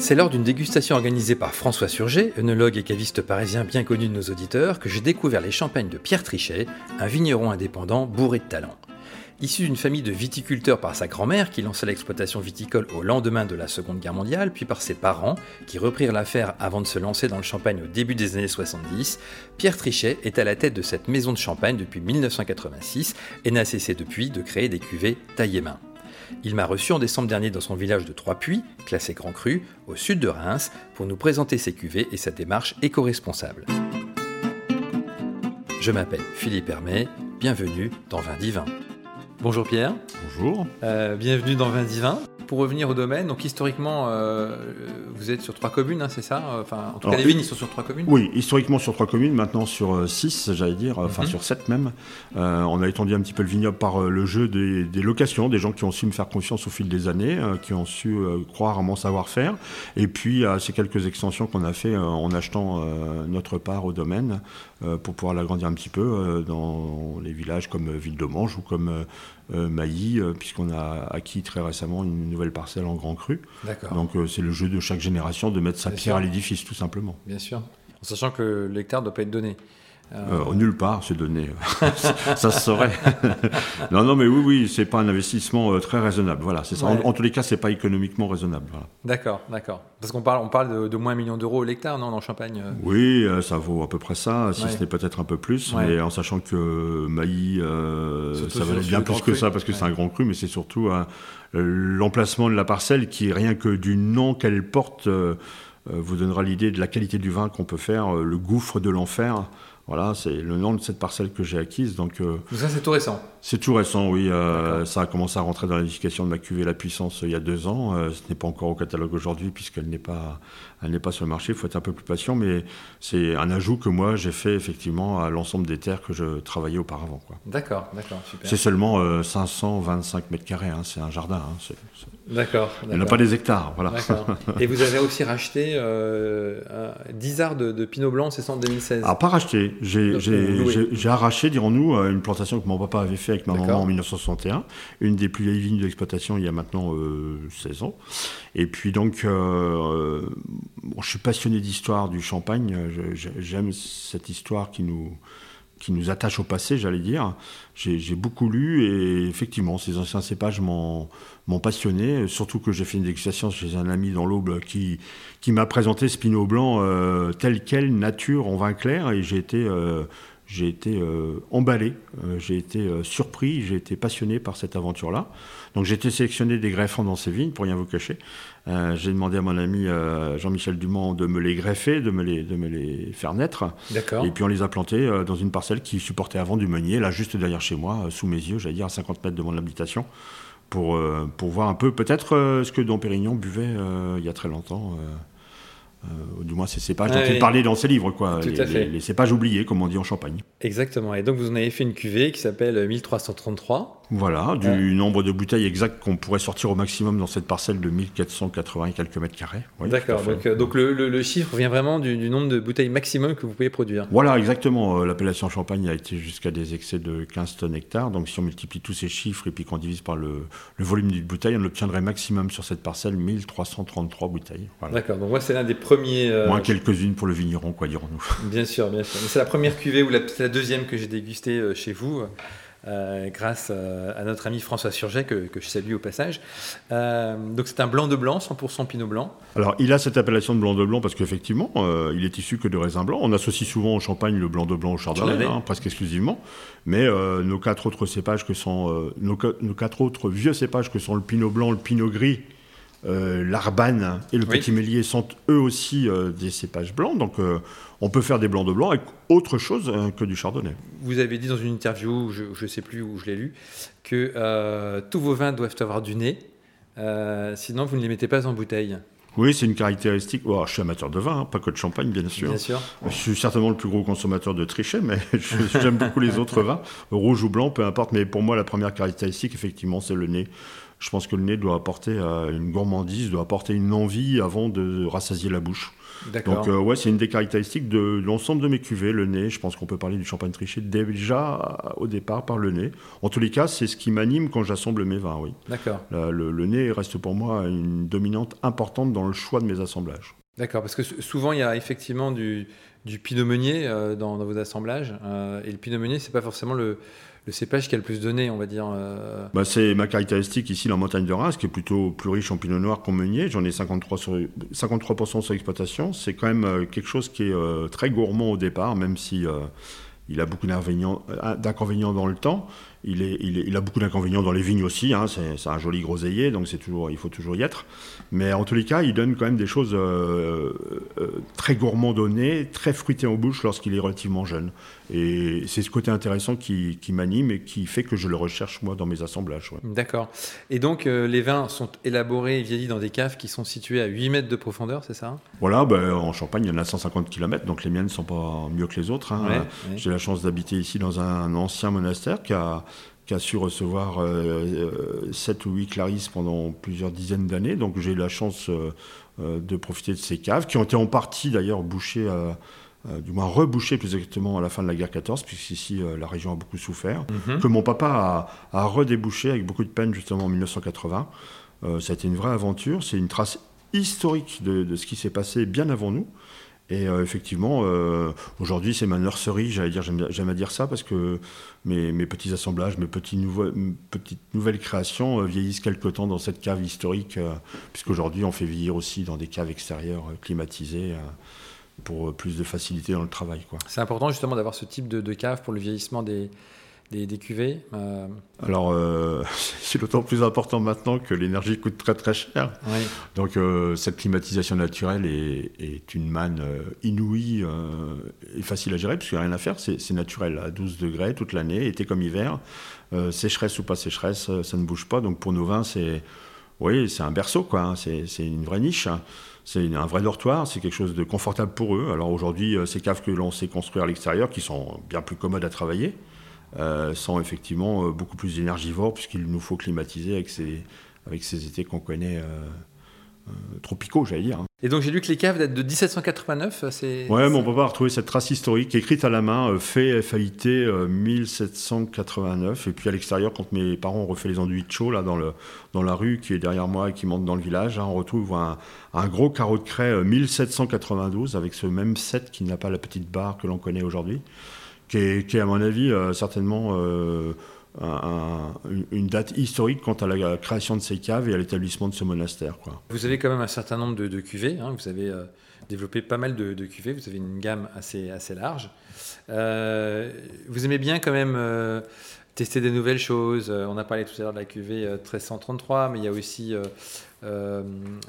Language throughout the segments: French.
C'est lors d'une dégustation organisée par François Surget, œnologue et caviste parisien bien connu de nos auditeurs, que j'ai découvert les champagnes de Pierre Trichet, un vigneron indépendant bourré de talent. Issu d'une famille de viticulteurs par sa grand-mère qui lança l'exploitation viticole au lendemain de la Seconde Guerre mondiale, puis par ses parents qui reprirent l'affaire avant de se lancer dans le champagne au début des années 70, Pierre Trichet est à la tête de cette maison de champagne depuis 1986 et n'a cessé depuis de créer des cuvées taillées main. Il m'a reçu en décembre dernier dans son village de Trois-Puits, classé Grand Cru, au sud de Reims, pour nous présenter ses cuvées et sa démarche éco-responsable. Je m'appelle Philippe Hermé, bienvenue dans Vin Divin. Bonjour Pierre. Bonjour. Euh, bienvenue dans Vin Divin. Pour revenir au domaine, donc historiquement, euh, vous êtes sur trois communes, hein, c'est ça Enfin, en tout cas, les vignes, ils sont sur trois communes Oui, historiquement sur trois communes, maintenant sur euh, six, j'allais dire, enfin mhm. sur sept même. on a étendu un petit peu le vignoble par le jeu des, locations, des gens qui ont su me faire confiance au fil des années, qui ont su croire à mon savoir-faire. Et puis, ces quelques extensions qu'on a fait en achetant notre part au domaine pour pouvoir l'agrandir un petit peu dans les villages comme Ville-de-Mange ou comme euh, Mailly, euh, puisqu'on a acquis très récemment une nouvelle parcelle en Grand Cru. Donc euh, c'est le jeu de chaque génération de mettre sa pierre à l'édifice, tout simplement. Bien sûr. En sachant que l'hectare ne doit pas être donné. Euh, nulle part, c'est donné. ça, se saurait. non, non, mais oui, oui, c'est pas un investissement très raisonnable. Voilà, c'est ça. En, tous les cas, c'est pas économiquement raisonnable. D'accord, d'accord. Parce qu'on parle, on parle de, moins un million d'euros l'hectare, non, en Champagne Oui, ça vaut à peu près ça, si ce n'est peut-être un peu plus. Mais en sachant que Mailly, ça valait bien plus que ça parce que c'est un grand cru, mais c'est surtout l'emplacement de la parcelle qui, rien que du nom qu'elle porte, vous donnera l'idée de la qualité du vin qu'on peut faire, le gouffre de l'enfer. Voilà, c'est le nom de cette parcelle que j'ai acquise. Donc, euh, ça, c'est tout récent C'est tout récent, oui. Euh, ça a commencé à rentrer dans l'édification de ma cuvée La Puissance euh, il y a deux ans. ce n'est pas encore au catalogue aujourd'hui puisqu'elle n'est pas, elle n'est pas sur le marché. Il faut être un peu plus patient, mais c'est un ajout que moi j'ai fait effectivement à l'ensemble des terres que je travaillais auparavant. D'accord, d'accord, super. C'est seulement 525 mètres carrés. Hein, c'est un jardin. Hein, d'accord. Il n'a pas des hectares, voilà. Et vous avez aussi racheté 10 arts de, Pinot Blanc, c'est ça en 2016 Ah, pas racheté. J'ai arraché, dirons-nous, euh, une plantation que mon papa avait fait avec ma maman en 1961, une des plus vieilles vignes de l'exploitation il y a maintenant 16 euh, ans. Et puis donc, euh, je suis passionné d'histoire du champagne. J'aime cette histoire qui nous, qui nous attache au passé, j'allais dire. J'ai beaucoup lu et effectivement, ces anciens cépages m'ont passionné, surtout que j'ai fait une dégustation chez un ami dans l'Aube qui, qui m'a présenté ce Pinot Blanc euh, tel quel, nature, en vin clair, et j'ai été, euh, j'ai été euh, emballé, j'ai été surpris, j'ai été passionné par cette aventure-là. Donc j'ai été sélectionné des greffons dans ces vignes, pour rien vous cacher. j'ai demandé à mon ami Jean-Michel Dumont de me les greffer, de me les, de me les faire naître. D'accord. Et puis on les a plantés dans une parcelle qui supportait avant du meunier, là juste derrière chez moi, sous mes yeux, j'allais dire à 50 mètres de mon habitation pour, pour voir un peu peut-être ce que Dom Pérignon buvait il y a très longtemps. Euh, du moins ces cépages dont il parlait dans ses livres, quoi. Les, cépages oubliés, comme on dit en Champagne. Exactement. Et donc vous en avez fait une cuvée qui s'appelle 1333. Voilà, du nombre de bouteilles exact qu'on pourrait sortir au maximum dans cette parcelle de 1480 et quelques mètres carrés. D'accord. Donc, euh, le, chiffre vient vraiment du, nombre de bouteilles maximum que vous pouvez produire. Voilà, exactement. Euh, l'appellation Champagne a été jusqu'à des excès de 15 tonnes hectares. Donc si on multiplie tous ces chiffres et puis qu'on divise par le, volume d'une bouteille, on obtiendrait maximum sur cette parcelle 1333 bouteilles. D'accord. Donc moi c'est l'un des euh, Moins quelques-unes pour le vigneron, quoi, dirons-nous. Bien sûr, bien sûr. C'est la première cuvée ou la, la deuxième que j'ai dégustée euh, chez vous. Euh, grâce à, notre ami François Surget, que, je salue au passage. donc c'est un blanc de blanc, 100% pinot blanc. Alors il a cette appellation de blanc de blanc parce qu'effectivement, il est issu que de raisin blanc. On associe souvent au champagne le blanc de blanc au chardonnay, hein, presque exclusivement. Mais nos quatre autres cépages que sont nos, nos, quatre autres vieux cépages que sont le pinot blanc, le pinot gris euh, l'Arbane et le Petit Mélier sont eux aussi euh, des cépages blancs. Donc euh, on peut faire des blancs de blanc avec autre chose que du chardonnay. Vous avez dit dans une interview, je ne sais plus où je l'ai lu, que tous vos vins doivent avoir du nez, sinon vous ne les mettez pas en bouteille. Oui, c'est une caractéristique. Oh, je suis amateur de vin, hein, pas que de champagne, bien sûr. Bien sûr. Je suis certainement le plus gros consommateur de trichet, mais j'aime beaucoup les autres vins, rouge ou blanc, peu importe. Mais pour moi, la première caractéristique, effectivement, c'est le nez. Je pense que le nez doit apporter une gourmandise, doit apporter une envie avant de rassasier la bouche. Donc ouais, c'est une des caractéristiques de l'ensemble de mes cuvées, le nez. Je pense qu'on peut parler du champagne triché déjà au départ par le nez. En tous les cas, c'est ce qui m'anime quand j'assemble mes vins, oui. D'accord. Le, nez reste pour moi une dominante importante dans le choix de mes assemblages. D'accord, parce que souvent il y a effectivement du, du pinot meunier euh, dans, vos assemblages. Euh, et le pinot meunier, c'est pas forcément le, cépage qui a le plus donné, on va dire. Euh. Bah, c'est ma caractéristique ici, la montagne de Reims, qui est plutôt plus riche en pinot noir qu'en meunier. J'en ai 53%, sur, 53 sur l'exploitation. C'est quand même quelque chose qui est très gourmand au départ, même si il a beaucoup d'inconvénients dans le temps. Il, est, il, a beaucoup d'inconvénients dans les vignes aussi. Hein. c'est un joli groseillier, donc toujours, il faut toujours y être. Mais en tous les cas, il donne quand même des choses euh, euh, très gourmandonnées, très fruitées en bouche lorsqu'il est relativement jeune. Et c'est ce côté intéressant qui, m'anime et qui fait que je le recherche moi dans mes assemblages. D'accord. Et donc euh, les vins sont élaborés et vieillis dans des caves qui sont situées à 8 mètres de profondeur, c'est ça Voilà, ben, en Champagne, il y en a 150 km, donc les miennes ne sont pas mieux que les autres. Hein. J'ai la chance d'habiter ici dans un ancien monastère qui a qui a su recevoir 7 euh, euh, ou 8 clarisses pendant plusieurs dizaines d'années. Donc j'ai eu la chance euh, de profiter de ces caves, qui ont été en partie d'ailleurs bouchées, du moins rebouchées plus exactement à la fin de la guerre 14, puisqu'ici la région a beaucoup souffert, mhm. que mon papa a, redébouché avec beaucoup de peine justement en 1980. ça a été une vraie aventure, c'est une trace historique de, de ce qui s'est passé bien avant nous. Et euh, effectivement, euh, aujourd'hui, c'est ma nurserie, j'allais dire, j'aime à dire ça, parce que mes, petits assemblages, mes petites nouvelles créations euh, vieillissent quelque temps dans cette cave historique, puisqu'aujourd'hui, on fait vieillir aussi dans des caves extérieures climatisées pour plus de facilité dans le travail. C'est important justement d'avoir ce type de, cave pour le vieillissement des, des, cuvées euh, Alors, euh, c'est d'autant plus important maintenant que l'énergie coûte très très cher. Donc, euh, cette climatisation naturelle est, une manne inouïe et facile à gérer, puisqu'il n'y a rien à faire, c'est naturel, à 12 degrés toute l'année, été comme hiver. sécheresse ou pas sécheresse, ça ne bouge pas. Donc, pour nos vins, c'est oui, c'est un berceau, quoi. Hein. C'est une vraie niche. C'est un vrai dortoir, c'est quelque chose de confortable pour eux. Alors aujourd'hui, ces caves que l'on sait construire à l'extérieur, qui sont bien plus commodes à travailler, euh, sont effectivement euh, beaucoup plus énergivores puisqu'il nous faut climatiser avec ces, avec ces étés qu'on connaît euh, tropicaux, j'allais dire. Hein. Et donc j'ai lu que les caves datent de 1789. C'est, ouais, mais on peut pas retrouver cette trace historique écrite à la main, fait FAIT 1789. Et puis à l'extérieur, quand mes parents ont refait les enduits de chaud là dans le dans la rue qui est derrière moi et qui monte dans le village, hein, on retrouve un, un, gros carreau de craie 1792 avec ce même set qui n'a pas la petite barre que l'on connaît aujourd'hui qui est, à mon avis, euh, certainement euh, une date historique quant à la création de ces caves et à l'établissement de ce monastère. Vous avez quand même un certain nombre de, cuvées, hein. vous avez euh, développé pas mal de, cuvées, vous avez une gamme assez, assez large. vous aimez bien quand même tester des nouvelles choses. on a parlé tout à l'heure de la cuvée 1333, mais il y a aussi euh,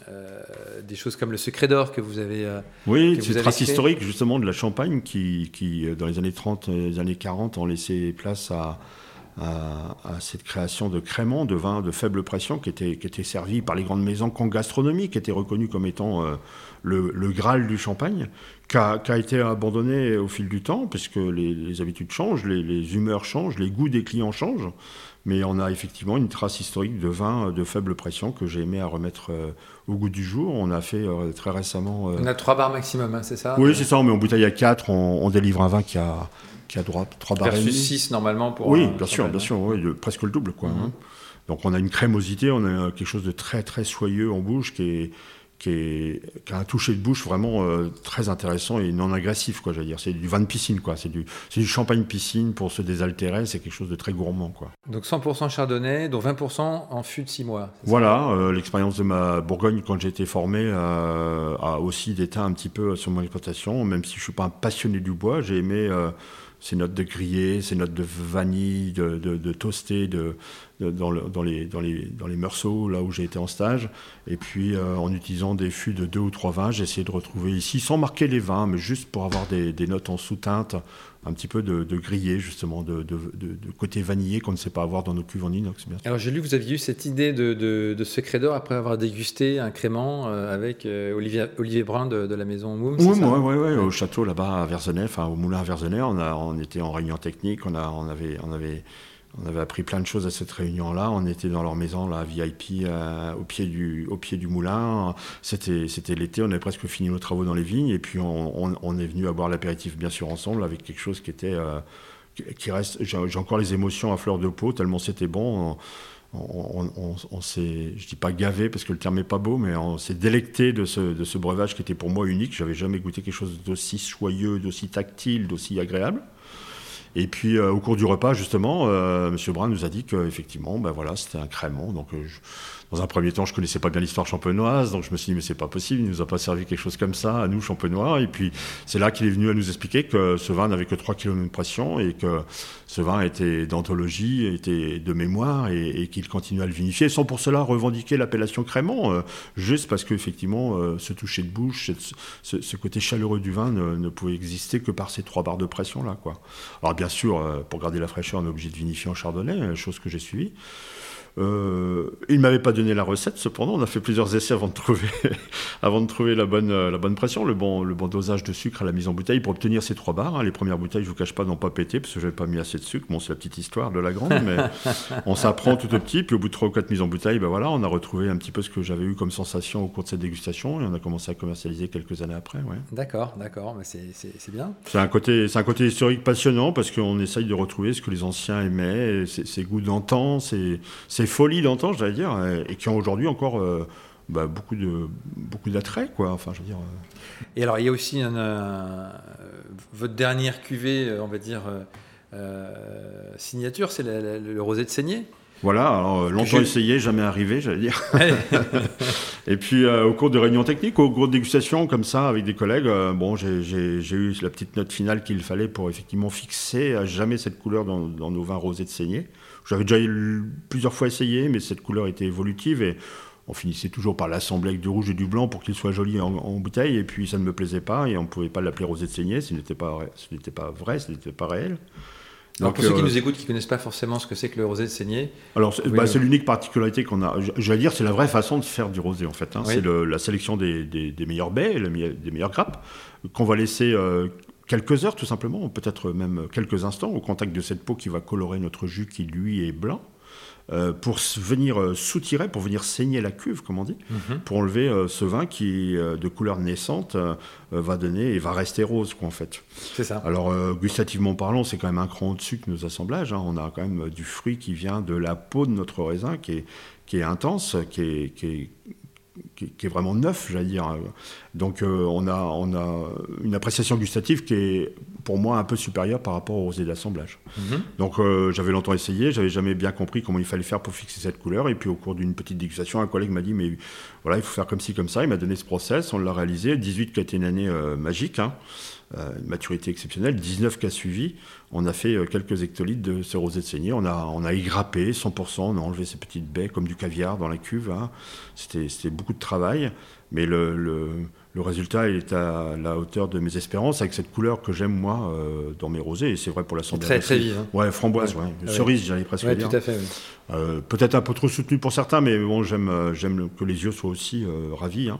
euh, des choses comme le secret d'or que vous avez. Euh, oui, c'est trace historique justement de la Champagne qui, qui, dans les années 30 et les années 40, ont laissé place à, à, cette création de créments, de vins de faible pression qui étaient, qui étaient servis par les grandes maisons en gastronomie, qui étaient reconnues comme étant le, le, Graal du champagne, qui a, été abandonné au fil du temps, puisque les, les habitudes changent, les, les humeurs changent, les goûts des clients changent. Mais on a effectivement une trace historique de vin euh, de faible pression que j'ai aimé à remettre euh, au goût du jour. On a fait euh, très récemment. On a trois bars maximum, hein, c'est ça? Oui, c'est ça. On met en bouteille à 4, on, délivre un vin qui a, qui a droit, 3 barres. Versus 6 normalement pour. Oui, bien sûr, bien sûr. Presque le double. Quoi, hein. mhm. Donc on a une crémosité, on a quelque chose de très très soyeux en bouche qui est qui, a un toucher de bouche vraiment euh, très intéressant et non agressif, quoi, j'allais dire. C'est du vin de piscine, quoi. C'est du, du champagne piscine pour se désaltérer. C'est quelque chose de très gourmand, quoi. Donc 100% chardonnay, dont 20% en fût de 6 mois. Voilà, euh, l'expérience de ma Bourgogne quand j'ai été formé euh, a aussi déteint un petit peu sur mon exploitation. Même si je suis pas un passionné du bois, j'ai aimé ces notes de grillé, ces notes de vanille, de, de, toasté de, dans, dans, les, dans, les, dans les meursault, là où j'ai été en stage. Et puis, euh, en utilisant des fûts de deux ou trois vins, j'ai essayé de retrouver ici, sans marquer les vins, mais juste pour avoir des, des notes en sous-teinte, un petit peu de, grillé, justement, de, côté vanillé qu'on ne sait pas avoir dans nos cuves en inox. Bien Alors, j'ai lu que vous aviez eu cette idée de, secret d'or après avoir dégusté un crément euh, avec euh, Olivier, Olivier Brun de, la maison Moum. Oui, oui, oui, au château là-bas à Verzenay, enfin au moulin à Verzenay, on, a, on était en réunion technique, on, a, on avait. On avait On avait appris plein de choses à cette réunion-là. On était dans leur maison, là, VIP, euh, au, pied du, au pied du moulin. C'était, c'était l'été, on avait presque fini nos travaux dans les vignes. Et puis, on, est venu à boire l'apéritif, bien sûr, ensemble, avec quelque chose qui était. Euh, qui reste. J'ai, encore les émotions à fleur de peau, tellement c'était bon. On, s'est, je dis pas gavé parce que le terme est pas beau, mais on s'est délecté de ce, de ce breuvage qui était pour moi unique. J'avais jamais goûté quelque chose d'aussi soyeux, d'aussi tactile, d'aussi agréable. Et puis euh, au cours du repas, justement, euh, M. Brun nous a dit qu'effectivement, ben voilà, c'était un crémant. Donc euh, dans un premier temps, je connaissais pas bien l'histoire champenoise, donc je me suis dit, mais c'est pas possible, il nous a pas servi quelque chose comme ça, à nous, champenois. Et puis, c'est là qu'il est venu à nous expliquer que ce vin n'avait que 3 km de pression et que ce vin était d'anthologie, était de mémoire et, qu'il continuait à le vinifier, sans pour cela revendiquer l'appellation crémant, euh, juste parce qu'effectivement, euh, ce toucher de bouche, ce, côté chaleureux du vin ne, pouvait exister que par ces trois barres de pression-là. Alors, bien sûr, euh, pour garder la fraîcheur, on est obligé de vinifier en chardonnay, chose que j'ai suivie. Euh, il ne m'avait pas donné la recette, cependant, on a fait plusieurs essais avant de trouver, avant de trouver la, bonne, euh, la bonne pression, le bon, le bon dosage de sucre à la mise en bouteille pour obtenir ces trois barres. Hein. Les premières bouteilles, je ne vous cache pas, n'ont pas pété parce que je n'avais pas mis assez de sucre. Bon, c'est la petite histoire de la grande, mais on s'apprend tout petit. Puis au bout de trois ou quatre mises en bouteille, ben voilà, on a retrouvé un petit peu ce que j'avais eu comme sensation au cours de cette dégustation et on a commencé à commercialiser quelques années après. Ouais. D'accord, d'accord, mais c'est bien. C'est un, côté, un côté historique passionnant parce qu'on essaye de retrouver ce que les anciens aimaient, ces goûts d'antan, ces, ces folies d'antan, j'allais dire, et, qui ont aujourd'hui encore euh, bah, beaucoup de beaucoup d'attrait, quoi. Enfin, je veux dire. Euh. Et alors, il y a aussi votre dernière cuvée, on va dire euh, signature, c'est le, rosé de saignée. Voilà, alors longtemps essayé, jamais arrivé, j'allais dire. et puis au cours de réunions techniques, au cours de dégustations comme ça avec des collègues, bon, j'ai eu la petite note finale qu'il fallait pour effectivement fixer à jamais cette couleur dans, dans nos vins rosés de saignée. J'avais déjà plusieurs fois essayé, mais cette couleur était évolutive et on finissait toujours par l'assembler avec du rouge et du blanc pour qu'il soit joli en, bouteille. Et puis ça ne me plaisait pas et on ne pouvait pas l'appeler rosé de saignée, ce n'était pas, ce n'était pas vrai, ce n'était pas réel. Donc, pour ceux qui euh, nous écoutent, qui ne connaissent pas forcément ce que c'est que le rosé de saignée. Alors, c'est bah, l'unique particularité qu'on a. J'allais dire, c'est la vraie façon de faire du rosé, en fait. Hein. C'est la sélection des, meilleurs baies, des meilleures grappes, qu'on va laisser euh, quelques heures tout simplement, peut-être même quelques instants, au contact de cette peau qui va colorer notre jus qui lui est blanc. Euh, pour venir euh, soutirer, pour venir saigner la cuve, comme on dit, mhm. pour enlever euh, ce vin qui, de couleur naissante, va donner et va rester rose, quoi, en fait. C'est ça. Alors, gustativement parlant, c'est quand même un cran au-dessus que nos assemblages. Hein. On a quand même du fruit qui vient de la peau de notre raisin, qui est, qui est intense, qui est, qui est qui, est vraiment neuf, j'allais dire. Donc euh, on, a, on a une appréciation gustative qui est pour moi un peu supérieure par rapport aux rosés d'assemblage. Mhm. Donc euh, j'avais longtemps essayé, j'avais jamais bien compris comment il fallait faire pour fixer cette couleur. Et puis au cours d'une petite dégustation, un collègue m'a dit mais voilà, il faut faire comme ci, comme ça. Il m'a donné ce process, on l'a réalisé. 18 qui a été une année euh, magique. Hein. Euh, une maturité exceptionnelle, 19 cas suivis. On a fait euh, quelques hectolitres de ce rosé de saignée. On a, on a égrappé 100%, on a enlevé ces petites baies comme du caviar dans la cuve. Hein. C'était beaucoup de travail, mais le, le, résultat est à la hauteur de mes espérances avec cette couleur que j'aime moi euh, dans mes rosés. Et c'est vrai pour la santé. Très, très vive. Hein. Ouais, framboise, ouais. cerise, j'allais presque ouais, dire. Tout à fait. Peut-être un peu trop soutenu pour certains, mais bon, j'aime que les yeux soient aussi ravis. Hein.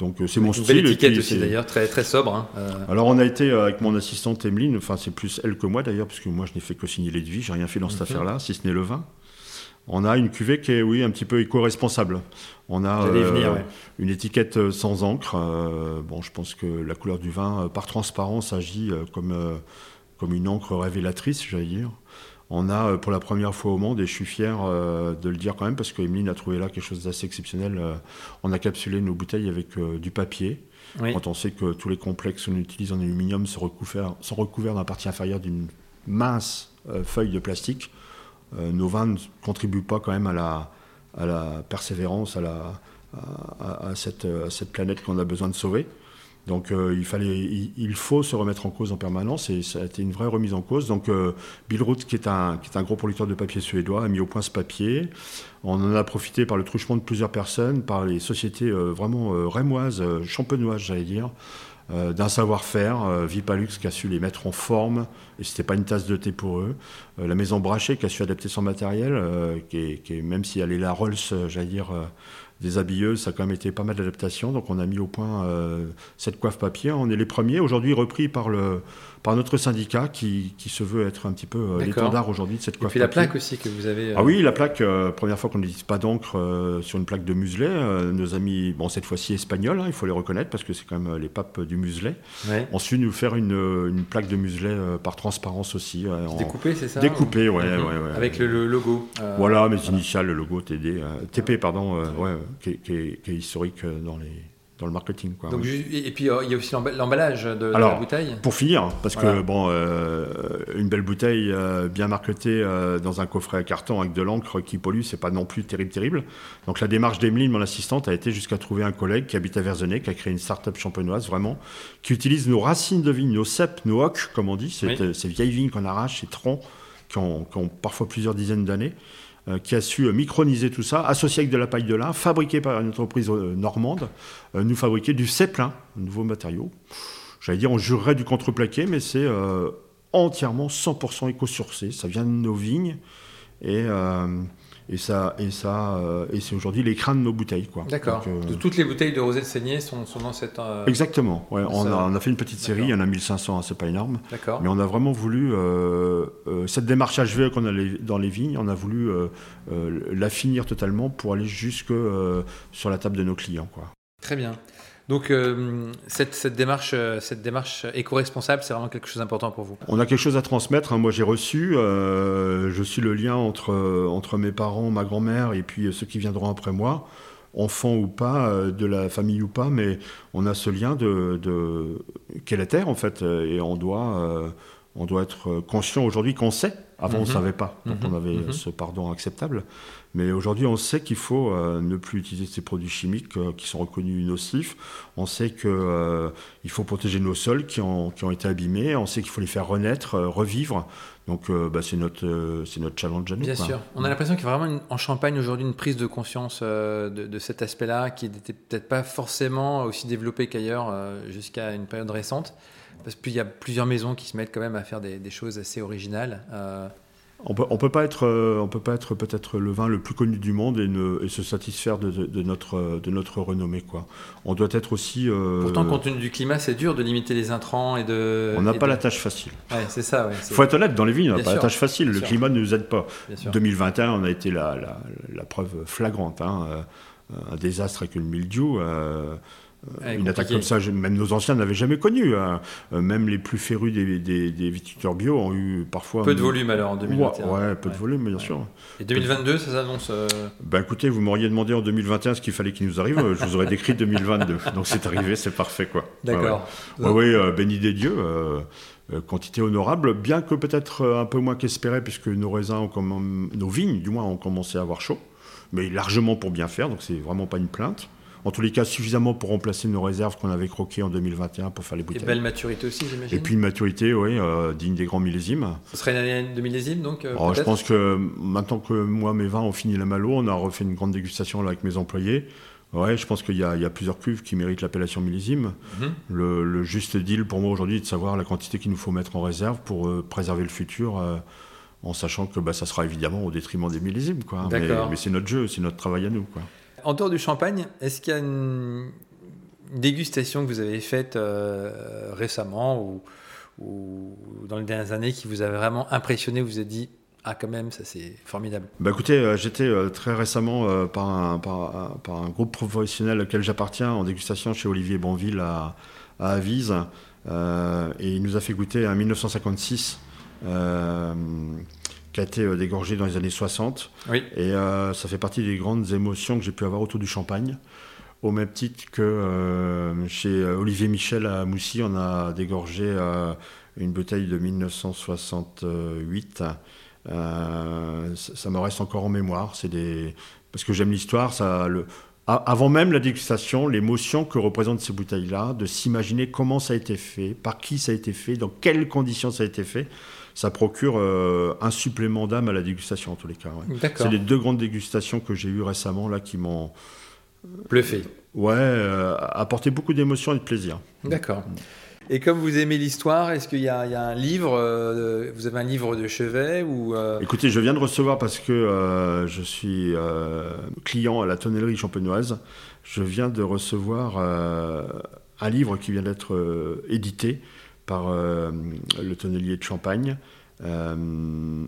Donc euh, c'est mon style. Belle étiquette aussi d'ailleurs, très, très sobre. Hein, euh. Alors on a été euh, avec mon assistante Emeline, enfin c'est plus elle que moi d'ailleurs, parce que moi je n'ai fait que signer les devis, j'ai rien fait dans cette mhm. affaire-là, si ce n'est le vin. On a une cuvée qui est, oui, un petit peu éco-responsable. On a une étiquette sans encre. bon, je pense que la couleur du vin, par transparence, agit comme, comme une encre révélatrice, j'allais dire. On a euh, pour la première fois au monde, et je suis fier euh, de le dire quand même, parce que a trouvé là quelque chose d'assez exceptionnel. Euh, on a capsulé nos bouteilles avec du papier. Quand on sait que tous les complexes qu'on utilise en aluminium sont recouverts, sont recouverts dans la partie inférieure d'une mince feuille de plastique, nos vins ne contribuent pas quand même à la, persévérance, à, la, à cette planète qu'on a besoin de sauver. Donc euh, il, fallait, il, faut se remettre en cause en permanence et ça a été une vraie remise en cause. Donc euh, Billroth, qui est, un, qui est un gros producteur de papier suédois, a mis au point ce papier. On en a profité par le truchement de plusieurs personnes, par les sociétés euh, vraiment rémoises, champenoises, j'allais dire, d'un savoir-faire. Vipalux qui a su les mettre en forme, et c'était pas une tasse de thé pour eux. la maison Brachet qui a su adapter son matériel, qui, même si elle est la Rolls, j'allais dire des habilleuses, ça a quand même été pas mal d'adaptations. Donc on a mis au point cette coiffe papier. On est les premiers, aujourd'hui repris par le par notre syndicat qui, qui, se veut être un petit peu euh, l'étendard aujourd'hui de cette coiffe. Et puis la plaque aussi que vous avez. Ah oui, la plaque, euh, première fois qu'on n'utilise pas d'encre euh, sur une plaque de muselet. nos amis, bon cette fois-ci espagnols, hein, il faut les reconnaître parce que c'est quand même les papes du muselet, ouais. ont su nous faire une, une plaque de muselet par transparence aussi. Découpée, c'est ça Découpée, ouais, mhm. ouais, ouais, Avec le, logo. voilà, mes initiales, le logo TD, TP, pardon, ouais, qui, qui, est, qui est historique dans les dans le marketing. Quoi, Donc, Et puis euh, il y a aussi l'emballage de, la bouteille. Pour finir, parce que bon, euh, une belle bouteille euh, bien marquetée dans un coffret à carton avec de l'encre qui pollue, c'est pas non plus terrible, terrible. Donc la démarche d'Emeline, mon assistante, a été jusqu'à trouver un collègue qui habite à Verzenay, qui a créé une start-up champenoise vraiment, qui utilise nos racines de vigne, nos cèpes, nos hocs, comme on dit, ces vieilles vignes qu'on arrache, ces troncs qui ont, qui ont parfois plusieurs dizaines d'années qui a su microniser tout ça, associé avec de la paille de lin, fabriqué par une entreprise euh, normande, euh, nous fabriquer du ceplin, un nouveau matériau. J'allais dire, on jurerait du contreplaqué, mais c'est entièrement 100% éco-sourcé. Ça vient de nos vignes. Et et ça, et ça, euh, et c'est aujourd'hui l'écran de nos bouteilles, quoi. D'accord. Euh, toutes les bouteilles de rosé de saignée sont, sont dans cette. Euh, Exactement. Ouais, on, a, on, a, fait une petite série. Il y en a 1500, hein, c'est pas énorme. D'accord. Mais on a vraiment voulu cette démarche HVE qu'on a dans les vignes, on a voulu la finir totalement pour aller jusque sur la table de nos clients, quoi. Très bien. Donc euh, cette, démarche, euh, cette démarche éco-responsable, c'est vraiment quelque chose d'important pour vous. On a quelque chose à transmettre. Hein. Moi, j'ai reçu. Euh, je suis le lien entre entre mes parents, ma grand-mère et puis ceux qui viendront après moi, enfants ou pas, de la famille ou pas, mais on a ce lien de, de qu'est la terre en fait, et on doit on doit être conscient aujourd'hui qu'on sait. Avant, on ne mhm. savait pas, donc on mhm. avait mhm. ce pardon acceptable. Mais aujourd'hui, on sait qu'il faut euh, ne plus utiliser ces produits chimiques euh, qui sont reconnus nocifs. On sait qu'il euh, faut protéger nos sols qui ont, qui ont, été abîmés. On sait qu'il faut les faire renaître, revivre. Donc, bah, c'est notre, c'est notre challenge à nous. Bien sûr. On a l'impression qu'il y a vraiment en Champagne aujourd'hui une prise de conscience de, de, cet aspect-là qui n'était peut-être pas forcément aussi développé qu'ailleurs jusqu'à une période récente. Parce qu'il y a plusieurs maisons qui se mettent quand même à faire des, des choses assez originales. On peut, peut pas être, euh, on peut pas être peut-être le vin le plus connu du monde et, ne, et se satisfaire de, de, notre, de notre renommée. Quoi. On doit être aussi. Euh, Pourtant, compte tenu du climat, c'est dur de limiter les intrants et de. On n'a pas la tâche facile. Ouais, c'est ça. Ouais, faut être honnête, dans les vignes, on n'a pas la tâche facile. le climat ne nous aide pas. 2021, on a été la, la, la preuve flagrante. Hein. Euh, un désastre avec le mildiou. Euh, une attaque comme ça, même nos anciens n'avaient jamais connu. Hein. Euh, même les plus férus des, des, viticulteurs bio ont eu parfois. Peu de volume alors en 2021. Ouais, peu de volume, bien sûr. Et 2022, ça s'annonce Ben écoutez, vous m'auriez demandé en 2021 ce qu'il fallait qu'il nous arrive, je vous aurais décrit 2022. Donc c'est arrivé, c'est parfait quoi. D'accord. oui, béni des dieux. quantité honorable, bien que peut-être un peu moins qu'espéré, puisque nos raisins, ont nos vignes, du moins, ont commencé à avoir chaud, mais largement pour bien faire, donc c'est vraiment pas une plainte en tous les cas suffisamment pour remplacer nos réserves qu'on avait croquées en 2021 pour faire les bouteilles. Et belle maturité aussi, j'imagine. Et puis une maturité, oui, euh, digne des grands millésimes. Ce serait une année de millésime, donc euh, oh, Je pense que maintenant que moi, mes vins ont fini la malo, on a refait une grande dégustation là, avec mes employés. Ouais, je pense qu'il y, a plusieurs cuves qui méritent l'appellation millésime. Mhm. le, juste deal pour moi aujourd'hui est de savoir la quantité qu'il nous faut mettre en réserve pour euh, préserver le futur, en sachant que bah, ça sera évidemment au détriment des millésimes. Quoi. Mais, mais c'est notre jeu, c'est notre travail à nous. Quoi. En dehors du champagne, est-ce qu'il y a une dégustation que vous avez faite euh, récemment ou, dans les dernières années qui vous a vraiment impressionné, vous avez dit ah quand même, ça c'est formidable? Bah écoutez, euh, j'étais euh, très récemment par, un, groupe professionnel auquel j'appartiens en dégustation chez Olivier Bonville à, à Avise. et il nous a fait goûter un 1956 qui a été euh, dégorgé dans les années 60. Oui. Et euh, ça fait partie des grandes émotions que j'ai pu avoir autour du champagne. Au même titre que euh, chez Olivier Michel à Moussy, on a dégorgé une bouteille de 1968. ça, me reste encore en mémoire. C'est des parce que j'aime l'histoire. Ça, le... avant même la dégustation, l'émotion que représentent ces bouteilles-là, de s'imaginer comment ça a été fait, par qui ça a été fait, dans quelles conditions ça a été fait ça procure euh, un supplément d'âme à la dégustation en tous les cas. C'est les deux grandes dégustations que j'ai eues récemment là qui m'ont bluffé. ouais, euh, apporté beaucoup d'émotions et de plaisir. D'accord. Et comme vous aimez l'histoire, est-ce qu'il y, a un livre, euh, vous avez un livre de chevet ou euh, Écoutez, je viens de recevoir parce que euh, je suis client à la tonnellerie champenoise. Je viens de recevoir un livre qui vient d'être édité par le tonnelier de Champagne.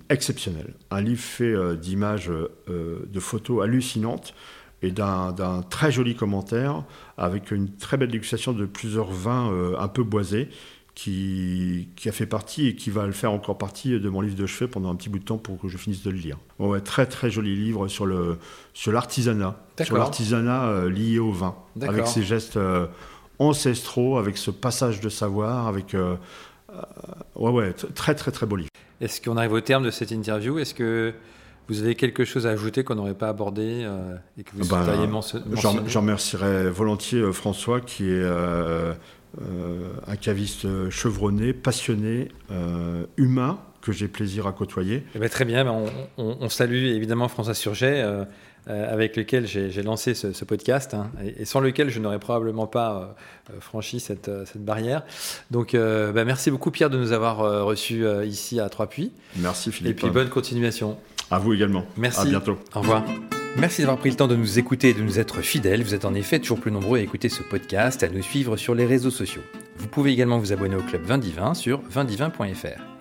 exceptionnel. Un livre fait d'images, de photos hallucinantes et d'un très joli commentaire avec une très belle dégustation de plusieurs vins euh, un peu boisés qui, qui, a fait partie et qui va le faire encore partie de mon livre de chevet pendant un petit bout de temps pour que je finisse de le lire. Ouais, très très joli livre sur le sur l'artisanat, sur l'artisanat euh, lié au vin, avec ses gestes euh, ancestraux, avec ce passage de savoir, avec ouais ouais très très très beau livre. Est-ce qu'on arrive au terme de cette interview? Est-ce que vous avez quelque chose à ajouter qu'on n'aurait pas abordé euh, et que vous ben, souhaiteriez mentionner? J'en remercierais volontiers euh, François, qui est euh, un caviste chevronné, passionné, humain, que j'ai plaisir à côtoyer. Eh ben, très bien, ben, on, salue évidemment François Surget, avec lequel j'ai lancé ce, podcast, hein, et, sans lequel je n'aurais probablement pas franchi cette, cette, barrière. Donc ben, merci beaucoup Pierre de nous avoir reçus ici à Trois-Puits. Merci Philippe. Et puis bonne continuation. À vous également. Merci. À bientôt. Au revoir. Merci d'avoir pris le temps de nous écouter et de nous être fidèles. Vous êtes en effet toujours plus nombreux à écouter ce podcast et à nous suivre sur les réseaux sociaux. Vous pouvez également vous abonner au club Vindivin sur vindivin.fr.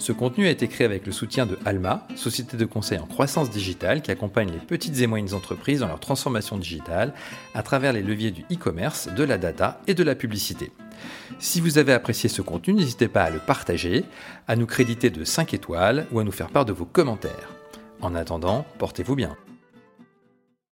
Ce contenu a été créé avec le soutien de Alma, société de conseil en croissance digitale qui accompagne les petites et moyennes entreprises dans leur transformation digitale à travers les leviers du e-commerce, de la data et de la publicité. Si vous avez apprécié ce contenu, n'hésitez pas à le partager, à nous créditer de 5 étoiles ou à nous faire part de vos commentaires. En attendant, portez-vous bien.